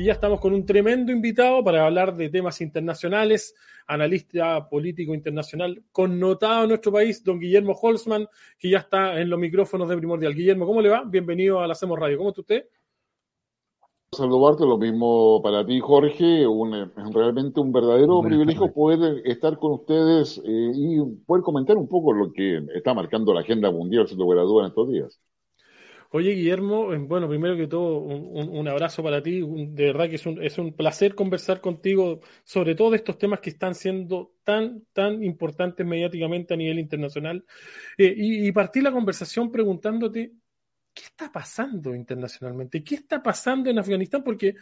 Y ya estamos con un tremendo invitado para hablar de temas internacionales, analista político internacional connotado en nuestro país, don Guillermo Holzman, que ya está en los micrófonos de Primordial. Guillermo, ¿cómo le va? Bienvenido a la Hacemos Radio. ¿Cómo está usted? Saludarte, lo mismo para ti, Jorge. Un, realmente un verdadero privilegio poder estar con ustedes eh, y poder comentar un poco lo que está marcando la agenda mundial, sin lugar a dudas, en estos días. Oye, Guillermo, eh, bueno, primero que todo, un, abrazo para ti. De verdad que es un, es un placer conversar contigo sobre todo estos temas que están siendo tan, tan importantes mediáticamente a nivel internacional. Eh, y, y partí la conversación preguntándote, ¿qué está pasando internacionalmente? ¿Qué está pasando en Afganistán? Porque,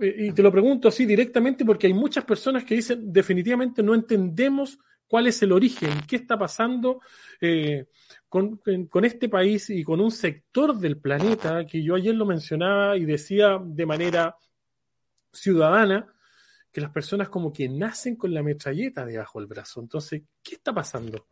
eh, y te lo pregunto así directamente, porque hay muchas personas que dicen, definitivamente no entendemos cuál es el origen, qué está pasando eh, con, con, este país y con un sector del planeta que yo ayer lo mencionaba y decía de manera ciudadana que las personas como que nacen con la metralleta debajo del brazo. Entonces, ¿qué está pasando?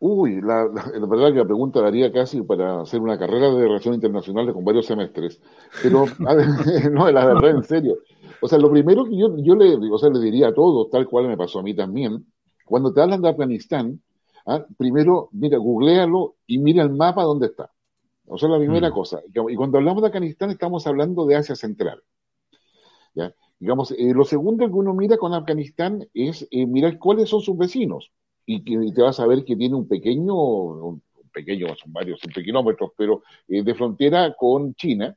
Uy, la, la, verdad que la pregunta daría casi para hacer una carrera de relaciones internacionales con varios semestres. Pero, no, la verdad, en serio. O sea, lo primero que yo, yo le, o sea, le diría a todos, tal cual me pasó a mí también, cuando te hablan de Afganistán, ¿ah? primero, mira, googlealo y mira el mapa donde está. O sea, la primera mm. cosa. Y cuando hablamos de Afganistán, estamos hablando de Asia Central. ¿ya? Digamos, eh, lo segundo que uno mira con Afganistán es eh, mirar cuáles son sus vecinos. Y, que, te vas a ver que tiene un pequeño, un pequeño, son varios kilómetros, pero eh, de frontera con China.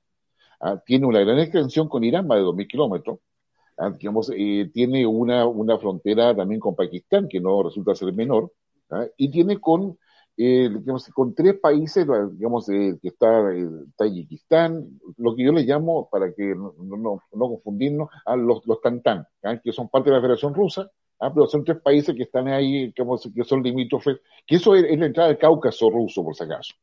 ¿ah? tiene una gran extensión con Irán, más de 2.000 kilómetros. Ah, digamos, eh, tiene una, una frontera también con Pakistán, que no resulta ser menor, ¿ah? y tiene con, eh, digamos, con tres países, digamos, eh, que está Tayikistán, lo que yo le llamo, para que no, no, no confundirnos, a los, los Tantán, ¿ah? que son parte de la Federación Rusa, pero son tres países que están ahí, digamos, que son limítrofes, que eso es, es la entrada del Cáucaso ruso, por si acaso.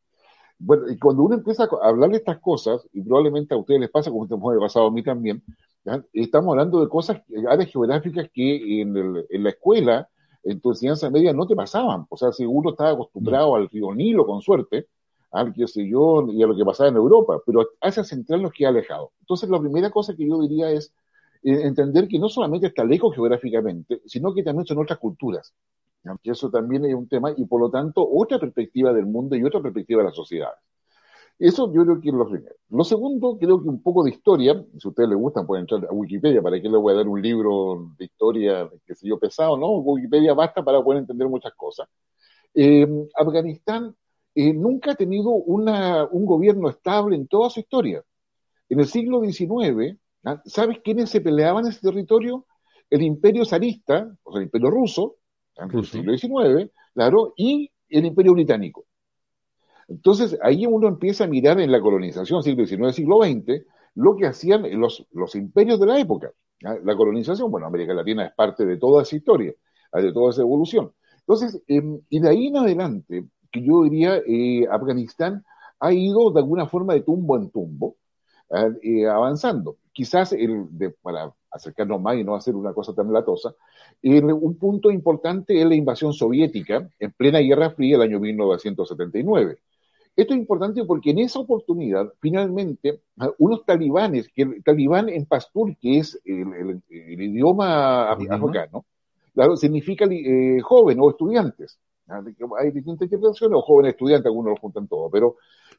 Bueno, y cuando uno empieza a hablar de estas cosas, y probablemente a ustedes les pasa, como me ha pasado a mí también, estamos hablando de cosas, áreas geográficas que en, en, la escuela, en tu enseñanza media, no te pasaban. O sea, si uno estaba acostumbrado al río Nilo, con suerte, al que sé yo, y a lo que pasaba en Europa, pero Asia Central nos queda alejado. Entonces, la primera cosa que yo diría es eh, entender que no solamente está lejos geográficamente, sino que también son otras culturas. Que eso también es un tema, y por lo tanto, otra perspectiva del mundo y otra perspectiva de la sociedad. Eso yo creo que es lo primero. Lo segundo, creo que un poco de historia, si a ustedes les gustan pueden entrar a Wikipedia, para que les voy a dar un libro de historia, que sé yo, pesado, ¿no? Wikipedia basta para poder entender muchas cosas. Eh, Afganistán eh, nunca ha tenido una, un gobierno estable en toda su historia. En el siglo XIX, ¿ah? ¿sabes quiénes se peleaban en ese territorio? El imperio zarista, o sea, el imperio ruso, en el siglo XIX, claro, y el imperio británico. Entonces, ahí uno empieza a mirar en la colonización, siglo XIX, siglo XX, lo que hacían los, imperios de la época. La colonización, bueno, América Latina es parte de toda esa historia, de toda esa evolución. Entonces, eh, y de ahí en adelante, que yo diría, eh, Afganistán ha ido de alguna forma de tumbo en tumbo, eh, avanzando. Quizás el, de, para acercarnos más y no hacer una cosa tan latosa, un punto importante es la invasión soviética en plena Guerra Fría el año 1979. Esto es importante porque en esa oportunidad, finalmente, unos talibanes, que el talibán en pastur, que es el, idioma afgano, claro, significa eh, joven o estudiantes. Hay distintas interpretaciones, o jóvenes estudiantes, algunos lo juntan todo, pero,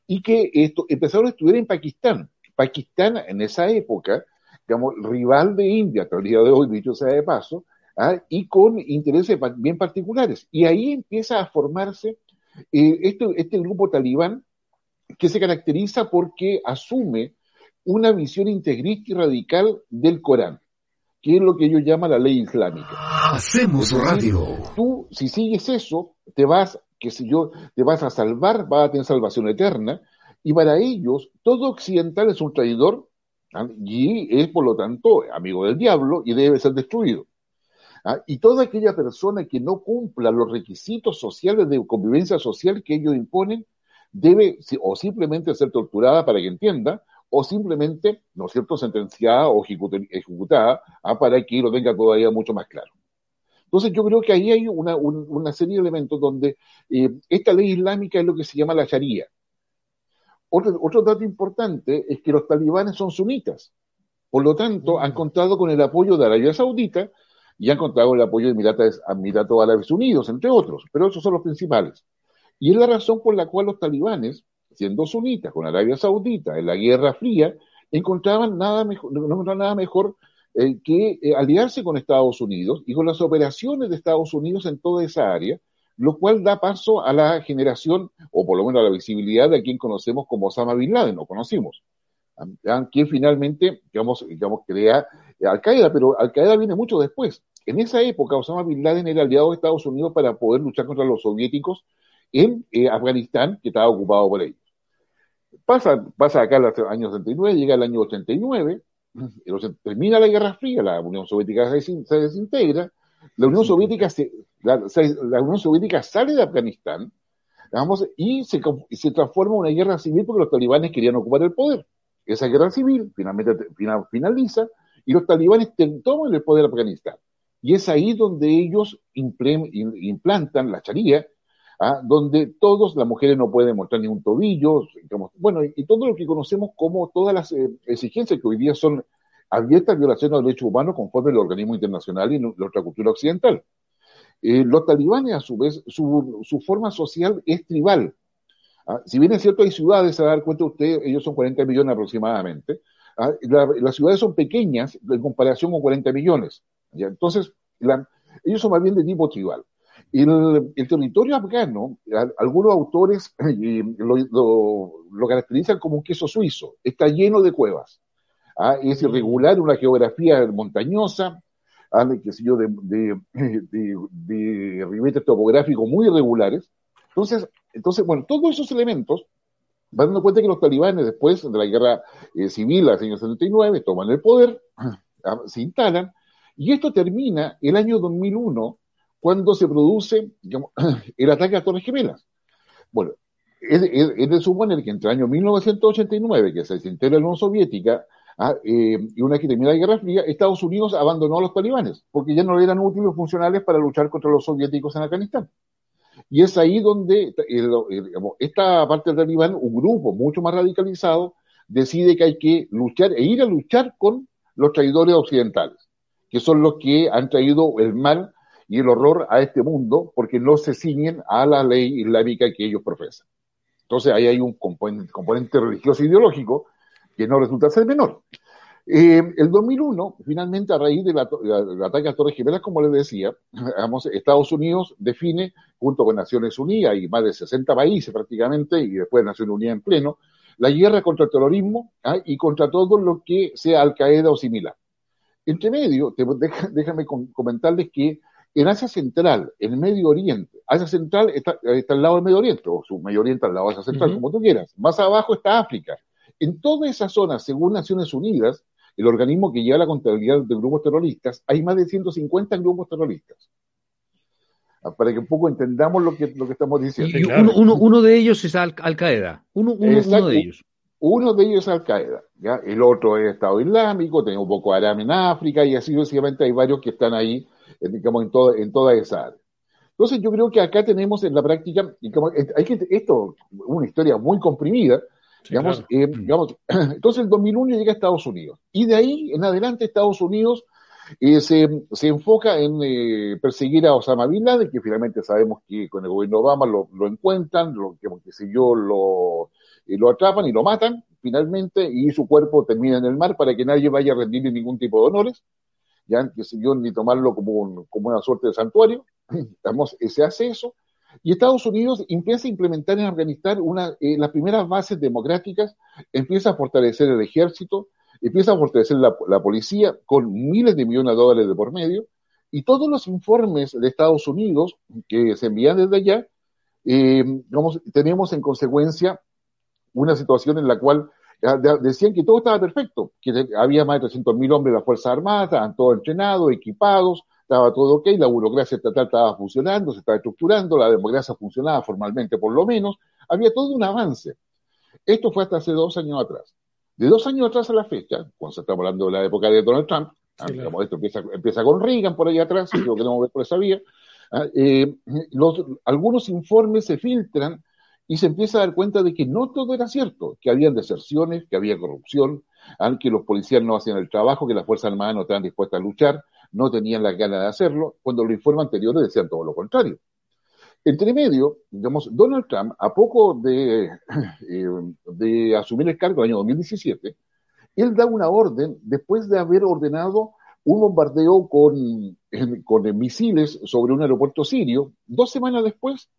y que esto, empezaron a estudiar en Pakistán. Pakistán, en esa época, digamos, rival de India, hasta el día de hoy, dicho sea de paso, ¿ah? y con intereses bien particulares. Y ahí empieza a formarse eh, este, este grupo talibán que se caracteriza porque asume una visión integrista y radical del Corán, que es lo que ellos llaman la ley islámica. Hacemos radio. Tú, si sigues eso, te vas, que si yo, te vas a salvar, vas a tener salvación eterna, y para ellos, todo occidental es un traidor ¿ah? y es por lo tanto amigo del diablo y debe ser destruido. ¿Ah? Y toda aquella persona que no cumpla los requisitos sociales de convivencia social que ellos imponen, debe o simplemente ser torturada para que entienda, o simplemente, ¿no es cierto?, sentenciada o ejecutada ¿ah? para que lo tenga todavía mucho más claro. Entonces yo creo que ahí hay una, una serie de elementos donde eh, esta ley islámica es lo que se llama la Sharia. Otro, otro dato importante es que los talibanes son sunitas. Por lo tanto, han contado con el apoyo de Arabia Saudita y han contado con el apoyo de Emiratos, Árabes Unidos, entre otros, pero esos son los principales. Y es la razón por la cual los talibanes, siendo sunitas con Arabia Saudita en la Guerra Fría, encontraban nada mejor, no nada mejor eh, que eh, aliarse con Estados Unidos y con las operaciones de Estados Unidos en toda esa área, lo cual da paso a la generación, o por lo menos a la visibilidad de quien conocemos como Osama Bin Laden, o conocimos, quien finalmente, digamos, digamos crea Al-Qaeda, pero Al-Qaeda viene mucho después. En esa época, Osama Bin Laden era aliado de Estados Unidos para poder luchar contra los soviéticos en eh, Afganistán, que estaba ocupado por ellos. Pasa, pasa acá el año 69, llega el año 89, termina la Guerra Fría, la Unión Soviética se desintegra, la Unión Soviética, se, la, Unión Soviética sale de Afganistán y se, se, transforma en una guerra civil porque los talibanes querían ocupar el poder. Esa guerra civil finalmente finaliza y los talibanes toman el poder de Afganistán. Y es ahí donde ellos implantan la charía, ¿ah? donde todos, las mujeres no pueden mostrar ni un tobillo, bueno, y, todo lo que conocemos como todas las eh, exigencias que hoy día son abiertas violaciones de los derechos humanos conforme el organismo internacional y nuestra cultura occidental. Eh, los talibanes, a su vez, su, forma social es tribal. ¿ah? Si bien es cierto, hay ciudades, se va a dar cuenta usted, ellos son 40 millones aproximadamente. ¿ah? las ciudades son pequeñas en comparación con 40 millones. ¿Ya? Entonces, ellos son más bien de tipo tribal. El, el territorio afgano, algunos autores lo, lo, caracterizan como un queso suizo, está lleno de cuevas. ¿ah? es irregular, una geografía montañosa, ¿ah? qué sé yo, de, de, de, de ribetes topográficos muy irregulares. Entonces, entonces, bueno, todos esos elementos van dando cuenta que los talibanes, después de la guerra eh, civil, del año 79, toman el poder, ¿ah? se instalan, y esto termina el año 2001, cuando se produce el ataque a Torres Gemelas. Bueno, es, es, de suponer que entre el año 1989, que se desintegra la Unión Soviética, ¿ah? eh, y una vez que termina la Guerra Fría, Estados Unidos abandonó a los talibanes, porque ya no eran útiles funcionales para luchar contra los soviéticos en Afganistán. Y es ahí donde esta parte del talibán, un grupo mucho más radicalizado, decide que hay que luchar e ir a luchar con los traidores occidentales, que son los que han traído el mal y el horror a este mundo porque no se ciñen a la ley islámica que ellos profesan. Entonces ahí hay un componente, religioso ideológico que no resulta ser menor. Eh, el 2001, finalmente, a raíz del ataque a Torres Gemelas, como les decía, Estados Unidos define, junto con Naciones Unidas y más de 60 países prácticamente, y después Naciones Unidas en pleno, la guerra contra el terrorismo ¿ah? y contra todo lo que sea Al-Qaeda o similar. Entre medio, déjame comentarles que en Asia Central, en Medio Oriente, Asia Central está, al lado del Medio Oriente, o su Medio Oriente al lado de Asia Central, como tú quieras. Más abajo está África. En toda esa zona, según Naciones Unidas, el organismo que lleva la contabilidad de grupos terroristas, hay más de 150 grupos terroristas. Ah, para que un poco entendamos lo que, lo que estamos diciendo. Y uno, uno, de ellos es Al, Qaeda. Uno, uno, de ellos. Uno de ellos es Al Qaeda. ¿ya? El otro es Estado Islámico, tenemos un poco Aram en África y así sucesivamente hay varios que están ahí, eh, digamos, en, todo, en toda esa área. Entonces yo creo que acá tenemos en la práctica, hay que, esto, una historia muy comprimida, digamos, eh, digamos, entonces el 2001 llega a Estados Unidos. Y de ahí en adelante Estados Unidos eh, se, se, enfoca en eh, perseguir a Osama Bin Laden, que finalmente sabemos que con el gobierno Obama lo, lo encuentran, lo, que, que sé yo, lo, lo atrapan y lo matan finalmente, y su cuerpo termina en el mar para que nadie vaya a rendirle ningún tipo de honores, ya que yo, ni tomarlo como, como una suerte de santuario. Digamos, se hace eso. Y Estados Unidos empieza a implementar en Afganistán una, eh, las primeras bases democráticas, empieza a fortalecer el ejército, empieza a fortalecer la, policía con miles de millones de dólares de por medio, y todos los informes de Estados Unidos que se envían desde allá, eh, tenemos en consecuencia una situación en la cual decían que todo estaba perfecto, que había más de 300.000 hombres de las Fuerzas Armadas, estaban todos entrenados, equipados, estaba todo ok, la burocracia estatal estaba funcionando, se estaba estructurando, la democracia funcionaba formalmente por lo menos, había todo un avance. Esto fue hasta hace dos años atrás. De dos años atrás a la fecha, cuando estamos hablando de la época de Donald Trump, ah, esto empieza, con Reagan por ahí atrás, creo que no ver por esa vía, ah, algunos informes se filtran y se empieza a dar cuenta de que no todo era cierto, que había deserciones, que había corrupción, que los policías no hacían el trabajo, que las Fuerzas Armadas no estaban dispuestas a luchar, no tenían las ganas de hacerlo, cuando los informes anteriores decían todo lo contrario. Entre medio, digamos, Donald Trump, a poco de, eh, de asumir el cargo en el año 2017, él da una orden después de haber ordenado un bombardeo con, con misiles sobre un aeropuerto sirio. Dos semanas después,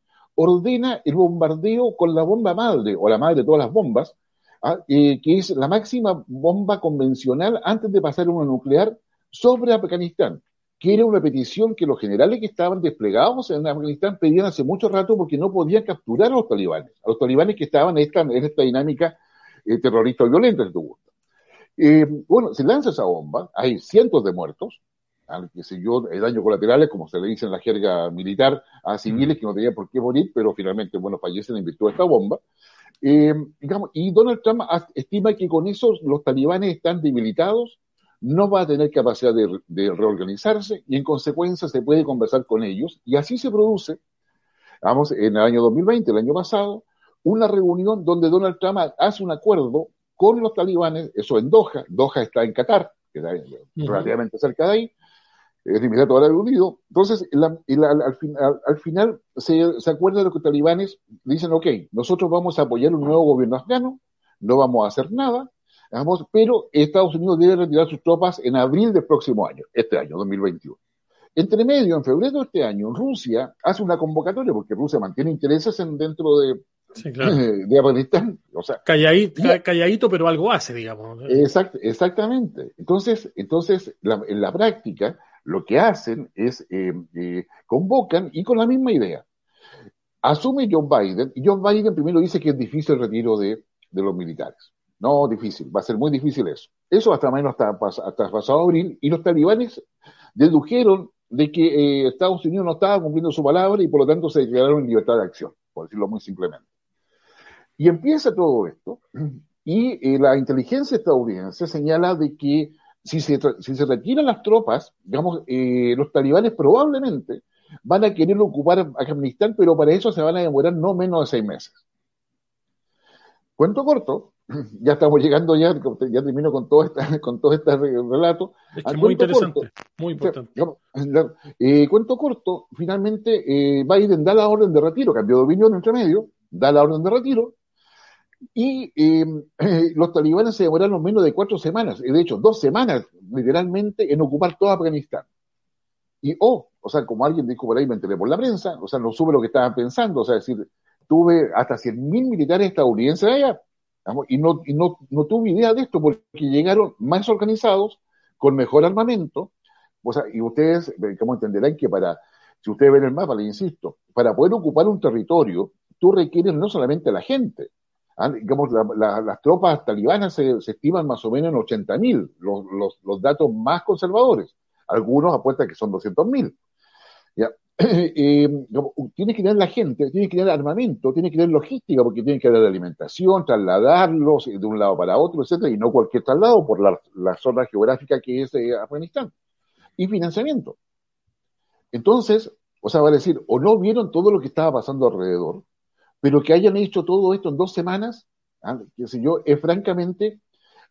ordena el bombardeo con la bomba madre, o la madre de todas las bombas, ¿ah? eh, que es la máxima bomba convencional antes de pasar a una nuclear sobre Afganistán, que era una petición que los generales que estaban desplegados en Afganistán pedían hace mucho rato porque no podían capturar a los talibanes, a los talibanes que estaban en esta, dinámica eh, terrorista violenta, si te gusta. Bueno, se lanza esa bomba, hay cientos de muertos, que sé yo, daños colaterales, como se le dice en la jerga militar, a civiles que no tenían por qué morir, pero finalmente, bueno, fallecen en virtud de esta bomba. Eh, digamos, y Donald Trump estima que con eso los talibanes están debilitados, no va a tener capacidad de, de, reorganizarse y en consecuencia se puede conversar con ellos. Y así se produce, vamos, en el año 2020, el año pasado, una reunión donde Donald Trump hace un acuerdo con los talibanes, eso en Doha, Doha está en Qatar, que está relativamente cerca de ahí, el Emirato Árabe Unido. Entonces, al, final se, se acuerda de los talibanes dicen, ok, nosotros vamos a apoyar un nuevo gobierno afgano, no vamos a hacer nada, pero Estados Unidos debe retirar sus tropas en abril del próximo año, este año, 2021. Entre medio, en febrero de este año, Rusia hace una convocatoria, porque Rusia mantiene intereses en, dentro de, de Afganistán. O sea, calladito, pero algo hace, digamos. exactamente. Entonces, entonces en la práctica, lo que hacen es eh, eh, convocan y con la misma idea. Asume John Biden, y John Biden primero dice que es difícil el retiro de, los militares. No, difícil, va a ser muy difícil eso. Eso hasta menos hasta, hasta pasado abril, y los talibanes dedujeron de que eh, Estados Unidos no estaba cumpliendo su palabra y por lo tanto se declararon en libertad de acción, por decirlo muy simplemente. Y empieza todo esto, y la inteligencia estadounidense señala de que si se, si se retiran las tropas, digamos, eh, los talibanes probablemente van a querer ocupar Afganistán, pero para eso se van a demorar no menos de seis meses. Cuento corto, ya estamos llegando ya, ya termino con todo, esta, con todo este relato. Es muy interesante, muy importante. Eh, cuento corto, finalmente eh, Biden da la orden de retiro, cambió de opinión entre medio, da la orden de retiro, y eh, los talibanes se demoraron menos de cuatro semanas, de hecho, dos semanas literalmente en ocupar todo Afganistán. Y, oh, o sea, como alguien dijo por ahí, me enteré por la prensa, o sea, no supe lo que estaban pensando, o sea, decir, tuve hasta 100.000 militares estadounidenses allá, y, no, y no, no tuve idea de esto porque llegaron más organizados, con mejor armamento, o sea, y ustedes, eh, como entenderán que para, si ustedes ven el mapa, le insisto, para poder ocupar un territorio, tú requieres no solamente la gente, Ah, digamos, las tropas talibanas se, estiman más o menos en 80.000, los, los, datos más conservadores. Algunos apuestan que son 200.000. ¿ya? Eh, tiene que tener la gente, tiene que tener armamento, tiene que tener logística, porque tiene que haber alimentación, trasladarlos de un lado para otro, etcétera, y no cualquier traslado por la, la zona geográfica que es eh, Afganistán. Y financiamiento. Entonces, o sea, va a decir, o no vieron todo lo que estaba pasando alrededor, pero que hayan hecho todo esto en dos semanas, ¿ah? qué sé yo, es francamente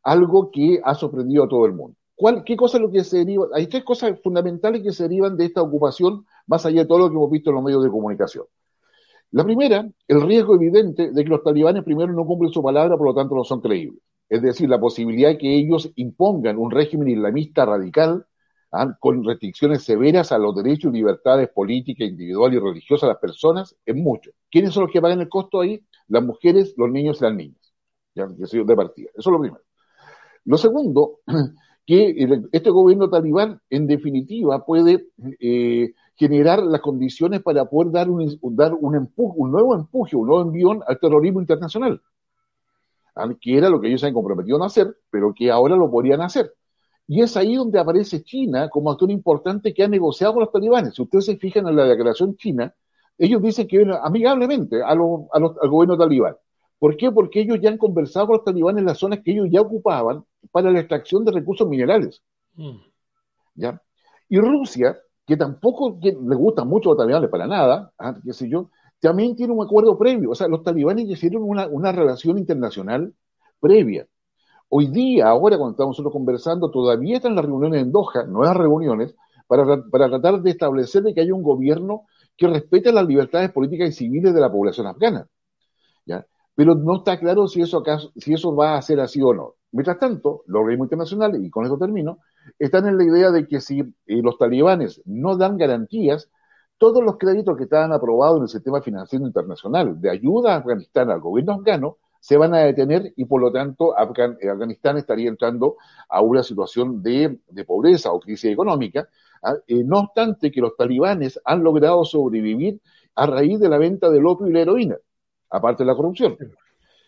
algo que ha sorprendido a todo el mundo. ¿Cuál, ¿Qué cosa lo que se deriva? Hay tres cosas fundamentales que se derivan de esta ocupación, más allá de todo lo que hemos visto en los medios de comunicación. La primera, el riesgo evidente de que los talibanes primero no cumplen su palabra, por lo tanto no son creíbles. Es decir, la posibilidad de que ellos impongan un régimen islamista radical ¿ah? con restricciones severas a los derechos y libertades políticas, individuales y religiosas de las personas, es mucho. ¿Quiénes son los que pagan el costo ahí? Las mujeres, los niños y las niñas. Ya, de partida. Eso es lo primero. Lo segundo, que este gobierno talibán, en definitiva, puede eh, generar las condiciones para poder dar un, dar un, empuje, un nuevo empuje, un nuevo envión al terrorismo internacional. que era lo que ellos se han comprometido a hacer, pero que ahora lo podrían hacer. Y es ahí donde aparece China como actor importante que ha negociado con los talibanes. Si ustedes se fijan en la declaración china, ellos dicen que vienen amigablemente a los, al gobierno talibán. ¿Por qué? Porque ellos ya han conversado con los talibanes en las zonas que ellos ya ocupaban para la extracción de recursos minerales. Mm. ¿Ya? Y Rusia, que tampoco le gusta mucho a los talibanes para nada, ah, qué sé yo, también tiene un acuerdo previo. O sea, los talibanes hicieron una, una relación internacional previa. Hoy día, ahora cuando estamos nosotros conversando, todavía están las reuniones en Doha, nuevas reuniones, para, tratar de establecer de que haya un gobierno que respete las libertades políticas y civiles de la población afgana. Pero no está claro si eso, acaso, si eso va a ser así o no. Mientras tanto, los organismos internacionales, y con eso termino, están en la idea de que si eh, los talibanes no dan garantías, todos los créditos que estaban aprobados en el sistema financiero internacional de ayuda a Afganistán al gobierno afgano se van a detener y por lo tanto eh, Afganistán estaría entrando a una situación de, pobreza o crisis económica, ¿ah? eh, no obstante que los talibanes han logrado sobrevivir a raíz de la venta del opio y la heroína, aparte de la corrupción.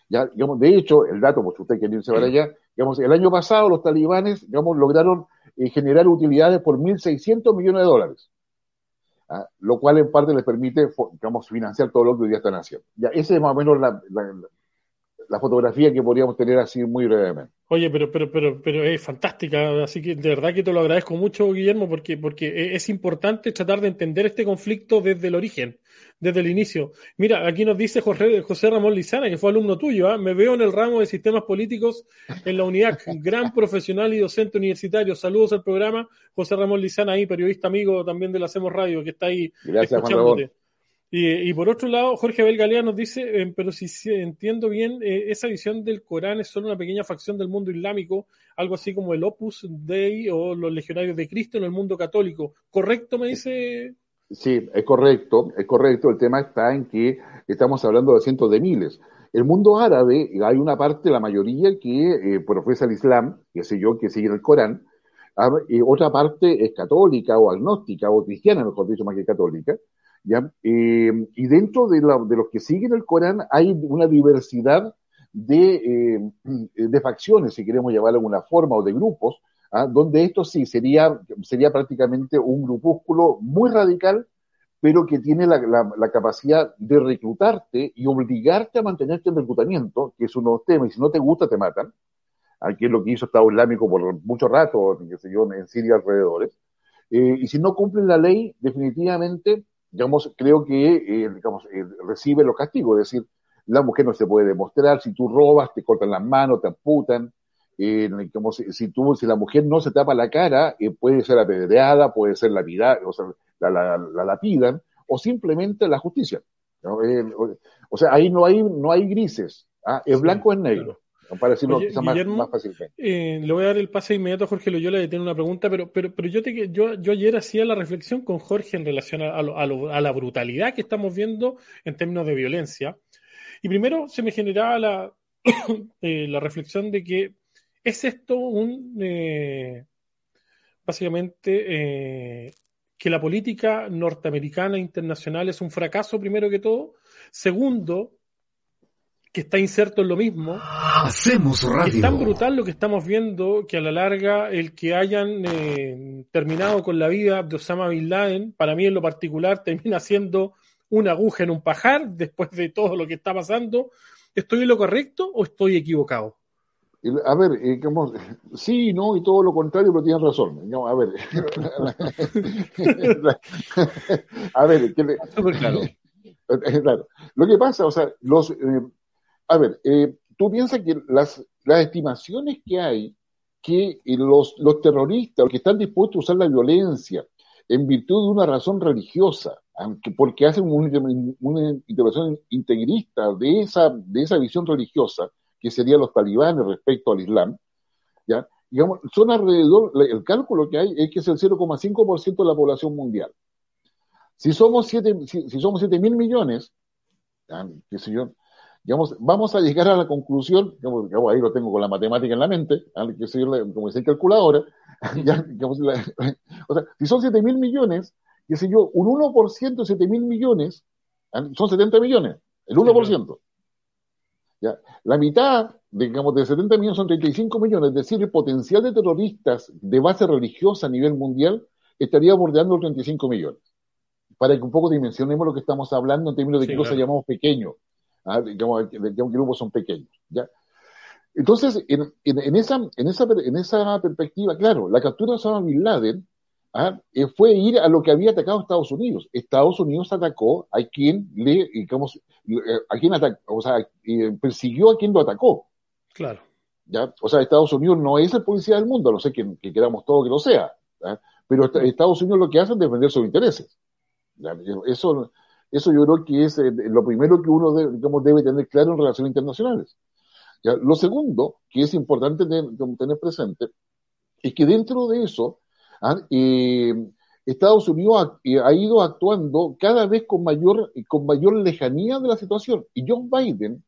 Ya, digamos, de hecho, el dato, pues usted quiere irse para allá, digamos, el año pasado los talibanes digamos, lograron eh, generar utilidades por 1.600 millones de dólares. ¿ah? lo cual en parte les permite digamos, financiar todo lo que hoy día están haciendo. Ya, esa es más o menos la, la fotografía que podríamos tener así muy brevemente. Oye, pero, pero, pero, pero es fantástica, así que de verdad que te lo agradezco mucho, Guillermo, porque, porque es importante tratar de entender este conflicto desde el origen, desde el inicio. Mira, aquí nos dice José, José Ramón Lizana, que fue alumno tuyo, ¿ah? me veo en el ramo de sistemas políticos en la unidad, gran profesional y docente universitario. Saludos al programa, José Ramón Lizana, ahí, periodista amigo también de la Hacemos Radio, que está ahí Gracias, escuchándote. Y, por otro lado, Jorge Abel Galea nos dice, eh, pero si, entiendo bien, eh, esa visión del Corán es solo una pequeña facción del mundo islámico, algo así como el Opus Dei o los legionarios de Cristo en el mundo católico. ¿Correcto, me dice? Sí, es correcto, es correcto. El tema está en que estamos hablando de cientos de miles. El mundo árabe, hay una parte, la mayoría, que eh, profesa el Islam, que sé yo, que sigue el Corán, ah, y otra parte es católica o agnóstica o cristiana, mejor dicho, más que católica, eh, y dentro de, los que siguen el Corán hay una diversidad de, eh, de facciones, si queremos llamarlo de alguna forma, o de grupos, ¿ah? donde esto sí sería, sería prácticamente un grupúsculo muy radical, pero que tiene la, capacidad de reclutarte y obligarte a mantenerte en reclutamiento, que es uno de los temas, y si no te gusta te matan, aquí es lo que hizo Estado Islámico por mucho rato, qué sé yo, en Siria alrededores, eh, y si no cumplen la ley, definitivamente digamos, creo que, eh, digamos, eh, recibe los castigos, es decir, la mujer no se puede demostrar, si tú robas, te cortan las manos, te amputan, eh, digamos, si, tú, si la mujer no se tapa la cara, puede ser apedreada, puede ser lapidada, o sea, la, la, lapidan, o simplemente la justicia. o sea, ahí no hay, no hay grises, ¿ah? es blanco o es negro para decirlo más, fácil. Eh, le voy a dar el pase inmediato a Jorge Loyola de tener una pregunta, pero, pero, pero yo, te, yo, yo ayer hacía la reflexión con Jorge en relación a, a, la brutalidad que estamos viendo en términos de violencia. Y primero se me generaba la, eh, la reflexión de que es esto un, eh, básicamente, que la política norteamericana internacional es un fracaso primero que todo. Segundo, que está inserto en lo mismo. Hacemos radio. Es tan brutal lo que estamos viendo que a la larga el que hayan eh, terminado con la vida de Osama Bin Laden, para mí en lo particular, termina siendo una aguja en un pajar después de todo lo que está pasando. ¿Estoy en lo correcto o estoy equivocado? A ver, eh, sí, no, y todo lo contrario, pero tienen razón. a ver, a ver, claro. Lo que pasa, o sea, los, eh, a ver, eh, tú piensas que las, estimaciones que hay, que eh, los, terroristas, los que están dispuestos a usar la violencia en virtud de una razón religiosa, porque hacen una, una interpretación integrista de esa, de esa visión religiosa, que serían los talibanes respecto al Islam, ¿ya? Digamos, son alrededor, el cálculo que hay es que es el 0,5% de la población mundial. Si somos 7 si, somos siete mil millones, qué sé yo, digamos, vamos a llegar a la conclusión, digamos, ahí lo tengo con la matemática en la mente, hay que seguirle, como dice calculadora, ya, digamos, o sea, si son 7 mil millones, qué sé yo, un 1% de 7 mil millones, son 70 millones, el 1%. ¿ya? La mitad digamos, de 70 millones son 35 millones, es decir, el potencial de terroristas de base religiosa a nivel mundial estaría bordeando los 35 millones. Para que un poco dimensionemos lo que estamos hablando en términos de que cosa llamamos pequeños, ¿ah? digamos, que grupos son pequeños. ¿ya? Entonces, en, en, esa, en, esa, en esa perspectiva, claro, la captura de Osama Bin Laden ¿ah? Eh, fue ir a lo que había atacado Estados Unidos. Estados Unidos atacó a quien le, digamos, eh, a quien atacó, o sea, eh, persiguió a quien lo atacó. Claro. ¿Ya? O sea, Estados Unidos no es el policía del mundo, no sé que, que queramos todo que lo sea, pero Estados Unidos lo que hace es defender sus intereses. Eso, eso yo creo que es lo primero que uno debe, digamos, debe tener claro en relaciones internacionales. Lo segundo, que es importante tener, presente, es que dentro de eso, ¿ah? eh, Estados Unidos ha, ido actuando cada vez con mayor, con mayor lejanía de la situación. Y John Biden,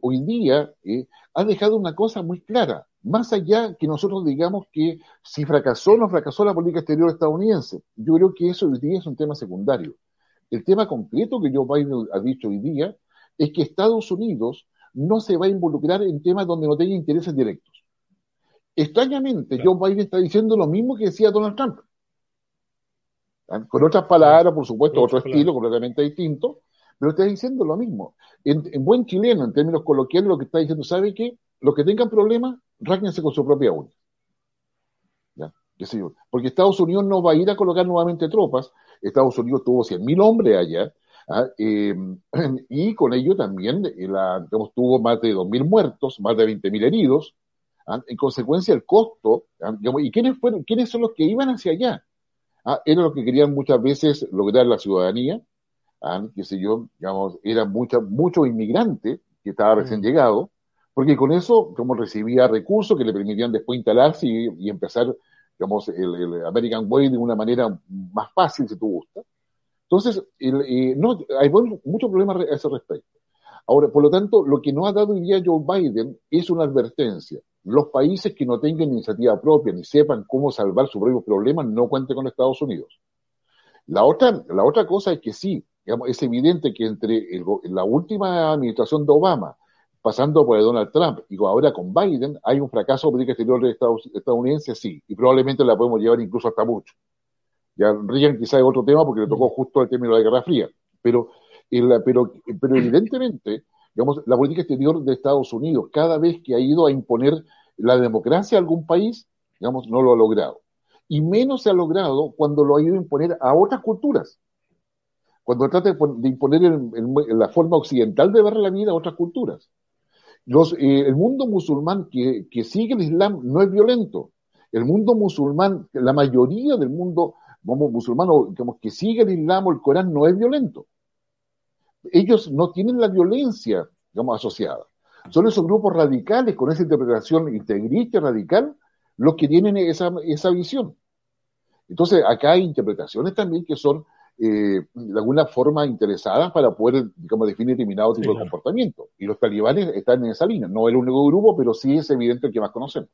hoy día, eh, ha dejado una cosa muy clara. Más allá que nosotros digamos que si fracasó o no fracasó la política exterior estadounidense, yo creo que eso hoy día es un tema secundario. El tema concreto que Joe Biden ha dicho hoy día es que Estados Unidos no se va a involucrar en temas donde no tenga intereses directos. Extrañamente, Joe Biden está diciendo lo mismo que decía Donald Trump. ¿Ah? Con otras palabras, por supuesto, otro estilo completamente distinto, pero está diciendo lo mismo. En, buen chileno, en términos coloquiales, lo que está diciendo, ¿sabe qué? Los que tengan problemas, ráquense con su propia uña. ¿Ya? Porque Estados Unidos no va a ir a colocar nuevamente tropas. Estados Unidos tuvo 100.000 hombres allá ¿ah? Eh, y con ello también eh, tuvo más de 2.000 muertos, más de 20.000 heridos. ¿ah? En consecuencia, el costo, ¿ah? ¿y quiénes, fueron, quiénes son los que iban hacia allá? Eran los que querían muchas veces lograr la ciudadanía, qué sé yo, digamos, eran muchos inmigrantes que estaban recién mm. llegados, porque con eso, como recibía recursos que le permitían después instalarse y, empezar, digamos, el, el, American Way de una manera más fácil, si tú gustas. Entonces, no, hay muchos problemas a ese respecto. Ahora, por lo tanto, lo que no ha dado hoy día Joe Biden es una advertencia. Los países que no tengan iniciativa propia ni sepan cómo salvar sus propios problemas no cuenten con Estados Unidos. La otra, la otra cosa es que sí, es evidente que entre la última administración de Obama, pasando por Donald Trump y ahora con Biden, hay un fracaso de política exterior de Estados, estadounidense, sí, y probablemente la podemos llevar incluso hasta mucho. Ya Reagan quizá es otro tema porque le tocó justo el término de la Guerra Fría, pero, pero, pero evidentemente, digamos, la política exterior de Estados Unidos, cada vez que ha ido a imponer la democracia a algún país, digamos, no lo ha logrado. Y menos se ha logrado cuando lo ha ido a imponer a otras culturas. Cuando trata de imponer la forma occidental de ver la vida a otras culturas. Los, eh, el mundo musulmán que, que sigue el Islam no es violento. El mundo musulmán, la mayoría del mundo digamos, que sigue el Islam o el Corán no es violento. Ellos no tienen la violencia, digamos, asociada. Son esos grupos radicales con esa interpretación integrista radical los que tienen esa, esa visión. Entonces, acá hay interpretaciones también que son eh, de alguna forma interesadas para poder, digamos, definir determinado tipo de comportamiento. Y los talibanes están en esa línea. No es el único grupo, pero sí es evidente el que más conocemos.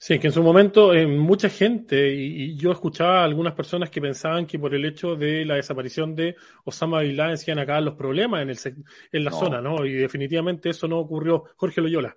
Sí, que en su momento eh, mucha gente, y, yo escuchaba a algunas personas que pensaban que por el hecho de la desaparición de Osama Bin Laden se iban a acabar los problemas en, el, en la zona, ¿no? Y definitivamente eso no ocurrió. Jorge Loyola.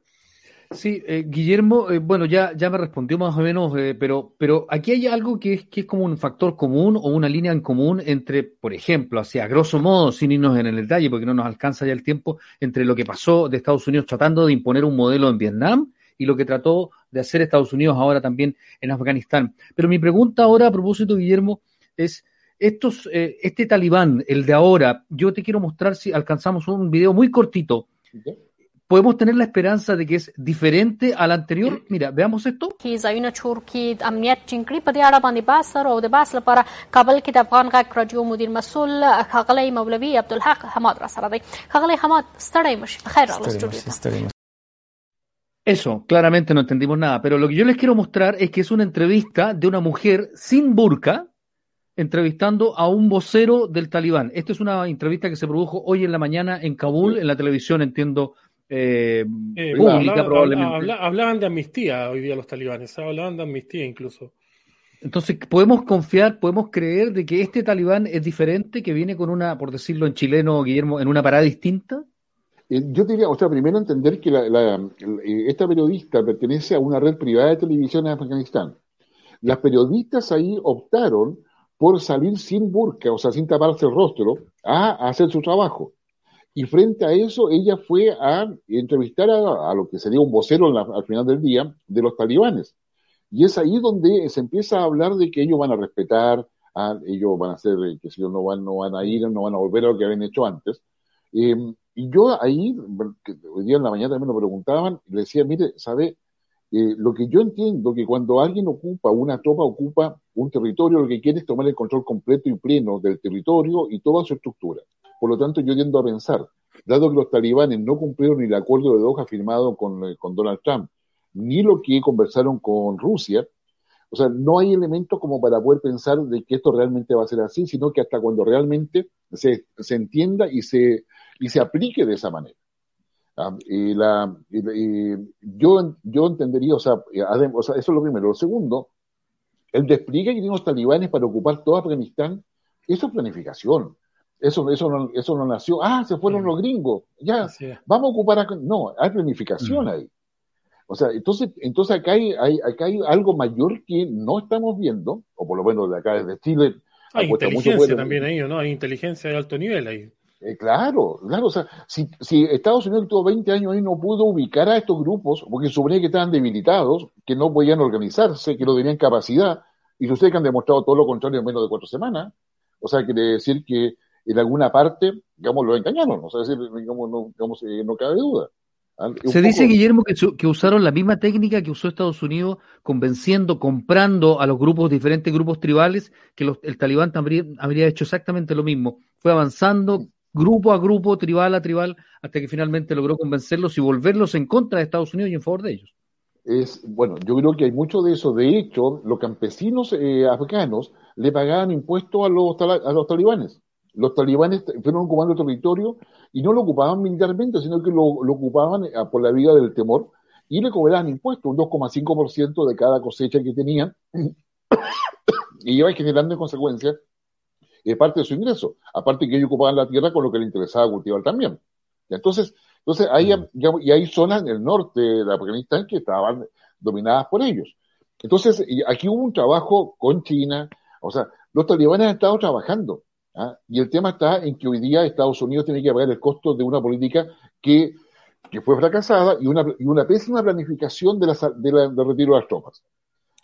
Sí, eh, Guillermo, eh, bueno, ya, ya me respondió más o menos, pero, pero aquí hay algo que es, que es como un factor común o una línea en común entre, por ejemplo, hacia grosso modo, sin irnos en el detalle, porque no nos alcanza ya el tiempo, entre lo que pasó de Estados Unidos tratando de imponer un modelo en Vietnam y lo que trató de hacer Estados Unidos ahora también en Afganistán. Pero mi pregunta ahora a propósito, Guillermo, es estos, eh, este talibán, el de ahora, yo te quiero mostrar si alcanzamos un video muy cortito. ¿Podemos tener la esperanza de que es diferente al anterior? Mira, veamos esto. Eso, claramente no entendimos nada, pero lo que yo les quiero mostrar es que es una entrevista de una mujer sin burka entrevistando a un vocero del talibán. Esta es una entrevista que se produjo hoy en la mañana en Kabul, en la televisión, entiendo, eh, eh, pública probablemente. hablaban de amnistía hoy día los talibanes, hablaban de amnistía incluso. Entonces, ¿podemos confiar, podemos creer de que este talibán es diferente, que viene con una, por decirlo en chileno, Guillermo, en una parada distinta? Eh, yo diría, o sea, primero entender que esta periodista pertenece a una red privada de televisión en Afganistán. Las periodistas ahí optaron por salir sin burka, o sea, sin taparse el rostro, a, hacer su trabajo. Y frente a eso, ella fue a entrevistar a, lo que sería un vocero al final del día de los talibanes. Y es ahí donde se empieza a hablar de que ellos van a respetar, ellos van a hacer, que si no van, no van a ir, no van a volver a lo que habían hecho antes. Eh, y yo ahí, hoy día en la mañana también lo preguntaban, le decía, mire, ¿sabe? Eh, lo que yo entiendo que cuando alguien ocupa, una tropa ocupa un territorio, lo que quiere es tomar el control completo y pleno del territorio y toda su estructura. Por lo tanto, yo tiendo a pensar, dado que los talibanes no cumplieron ni el acuerdo de Doha firmado con, eh, con Donald Trump, ni lo que conversaron con Rusia, o sea, no hay elementos como para poder pensar de que esto realmente va a ser así, sino que hasta cuando realmente se, se entienda y se, y se aplique de esa manera. Ah, y la, yo, yo entendería, o sea, o sea, eso es lo primero. Lo segundo, el despliegue que tienen los talibanes para ocupar todo Afganistán, eso es planificación. Eso, eso, no, eso no nació, ah, se fueron los gringos, ya, vamos a ocupar, no, hay planificación ahí. O sea, entonces, entonces acá hay, hay, acá hay algo mayor que no estamos viendo, o por lo menos de acá desde Chile. Hay inteligencia también ahí, ¿no? Hay inteligencia de alto nivel ahí. Eh, claro, claro, o sea, si, si Estados Unidos tuvo 20 años ahí no pudo ubicar a estos grupos, porque suponía que estaban debilitados, que no podían organizarse, que no tenían capacidad, y ustedes que han demostrado todo lo contrario en menos de cuatro semanas, o sea, quiere decir que en alguna parte, digamos, lo engañaron, o sea, decir, digamos, no, digamos, eh, no cabe duda. Se dice, Guillermo, que, que, usaron la misma técnica que usó Estados Unidos, convenciendo, comprando a los grupos, diferentes grupos tribales, que los, el talibán también habría hecho exactamente lo mismo. Fue avanzando grupo a grupo, tribal a tribal, hasta que finalmente logró convencerlos y volverlos en contra de Estados Unidos y en favor de ellos. Es, bueno, yo creo que hay mucho de eso. De hecho, los campesinos eh, afganos le pagaban impuestos a los, a los talibanes. Los talibanes fueron ocupando territorio y no lo ocupaban militarmente, sino que lo, ocupaban eh, por la vía del temor y le cobraban impuestos, un 2,5% de cada cosecha que tenían, y iba generando en consecuencia es parte de su ingreso. Aparte que ellos ocupaban la tierra con lo que les interesaba cultivar también. Entonces, entonces hay, mm. y hay zonas en el norte de Afganistán que estaban dominadas por ellos. Entonces, aquí hubo un trabajo con China, o sea, los talibanes han estado trabajando. ¿Ah? Y el tema está en que hoy día Estados Unidos tiene que pagar el costo de una política que, que fue fracasada y una, y una pésima planificación de la, de la, del retiro de las tropas.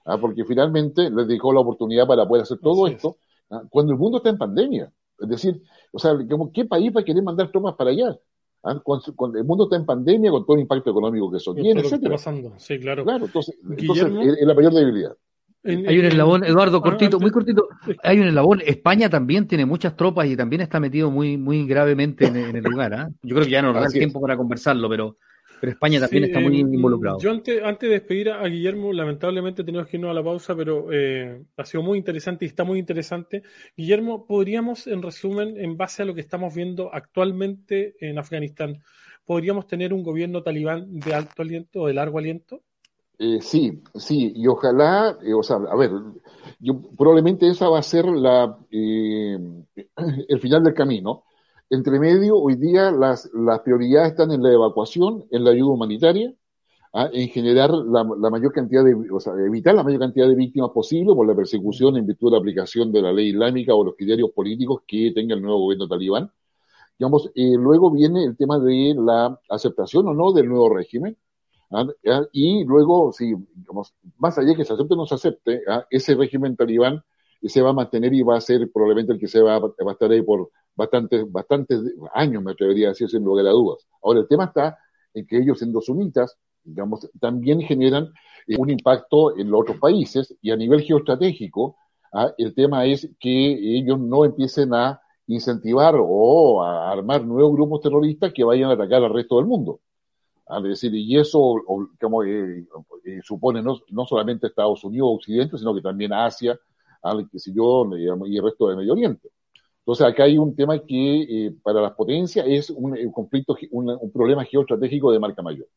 ¿ah? Porque finalmente les dejó la oportunidad para poder hacer todo esto ¿ah? cuando el mundo está en pandemia. Es decir, o sea, ¿qué país va a querer mandar tropas para allá? ¿Ah? Cuando, el mundo está en pandemia, con todo el impacto económico que eso tiene, etcétera. Sí, claro. Claro, entonces, entonces es, la mayor debilidad. Hay un eslabón, Eduardo, cortito, muy cortito. Hay un eslabón. España también tiene muchas tropas y también está metido muy, muy gravemente en, el lugar. ¿ah? Yo creo que ya no nos da tiempo para conversarlo, pero pero España también está muy involucrado. Yo antes, antes de despedir a Guillermo, lamentablemente tenemos que irnos a la pausa, pero eh, ha sido muy interesante y está muy interesante. Guillermo, ¿podríamos, en resumen, en base a lo que estamos viendo actualmente en Afganistán, ¿podríamos tener un gobierno talibán de alto aliento o de largo aliento? Eh, sí, sí, y ojalá, eh, o sea, a ver, yo, probablemente esa va a ser la, el final del camino entre medio, hoy día las, las prioridades están en la evacuación, en la ayuda humanitaria, ¿ah? en generar la, mayor cantidad de, o sea, evitar la mayor cantidad de víctimas posible por la persecución en virtud de la aplicación de la ley islámica o los criterios políticos que tenga el nuevo gobierno talibán. Digamos, eh, luego viene el tema de la aceptación o no del nuevo régimen. ¿Ah? Y luego, si, digamos, más allá de que se acepte o no se acepte, ¿ah? ese régimen talibán se va a mantener y va a ser probablemente el que se va, va a estar ahí por bastantes, bastantes años, me atrevería a decir, sin lugar a dudas. Ahora, el tema está en que ellos, siendo sunitas, digamos, también generan eh, un impacto en los otros países y a nivel geoestratégico, ah, el tema es que ellos no empiecen a incentivar o a armar nuevos grupos terroristas que vayan a atacar al resto del mundo. Es decir, y eso eh, eh, supone no, no, solamente Estados Unidos Occidente, sino que también Asia, y el resto del Medio Oriente. Entonces, acá hay un tema que eh, para las potencias es un, conflicto, un, problema geoestratégico de marca mayor.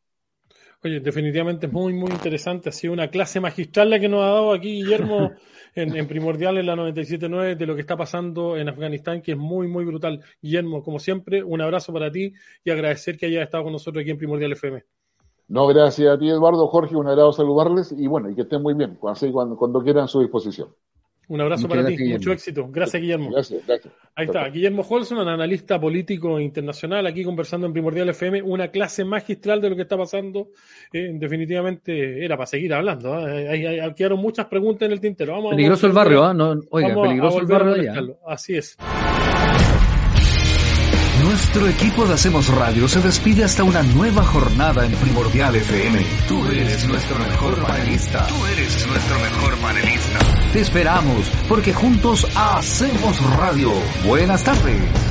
Oye, definitivamente es muy, muy interesante. Ha sido una clase magistral la que nos ha dado aquí Guillermo en, en Primordial en la 97.9 de lo que está pasando en Afganistán, que es muy, muy brutal. Guillermo, como siempre, un abrazo para ti y agradecer que hayas estado con nosotros aquí en Primordial FM. No, gracias a ti, Eduardo, Jorge, un agrado saludarles y bueno, y que estén muy bien, cuando, cuando quieran a su disposición. Un abrazo para ti, mucho éxito. Gracias, Guillermo. Gracias, gracias. Ahí está, Guillermo Holzman, analista político internacional, aquí conversando en Primordial FM, una clase magistral de lo que está pasando. Eh, definitivamente era para seguir hablando. ¿eh? quedaron muchas preguntas en el tintero. Vamos, peligroso el barrio, ¿ah? No, oiga, peligroso el barrio. Así es. Nuestro equipo de Hacemos Radio se despide hasta una nueva jornada en Primordial FM. Tú eres nuestro mejor panelista. Tú eres nuestro mejor panelista. Te esperamos porque juntos hacemos radio. Buenas tardes.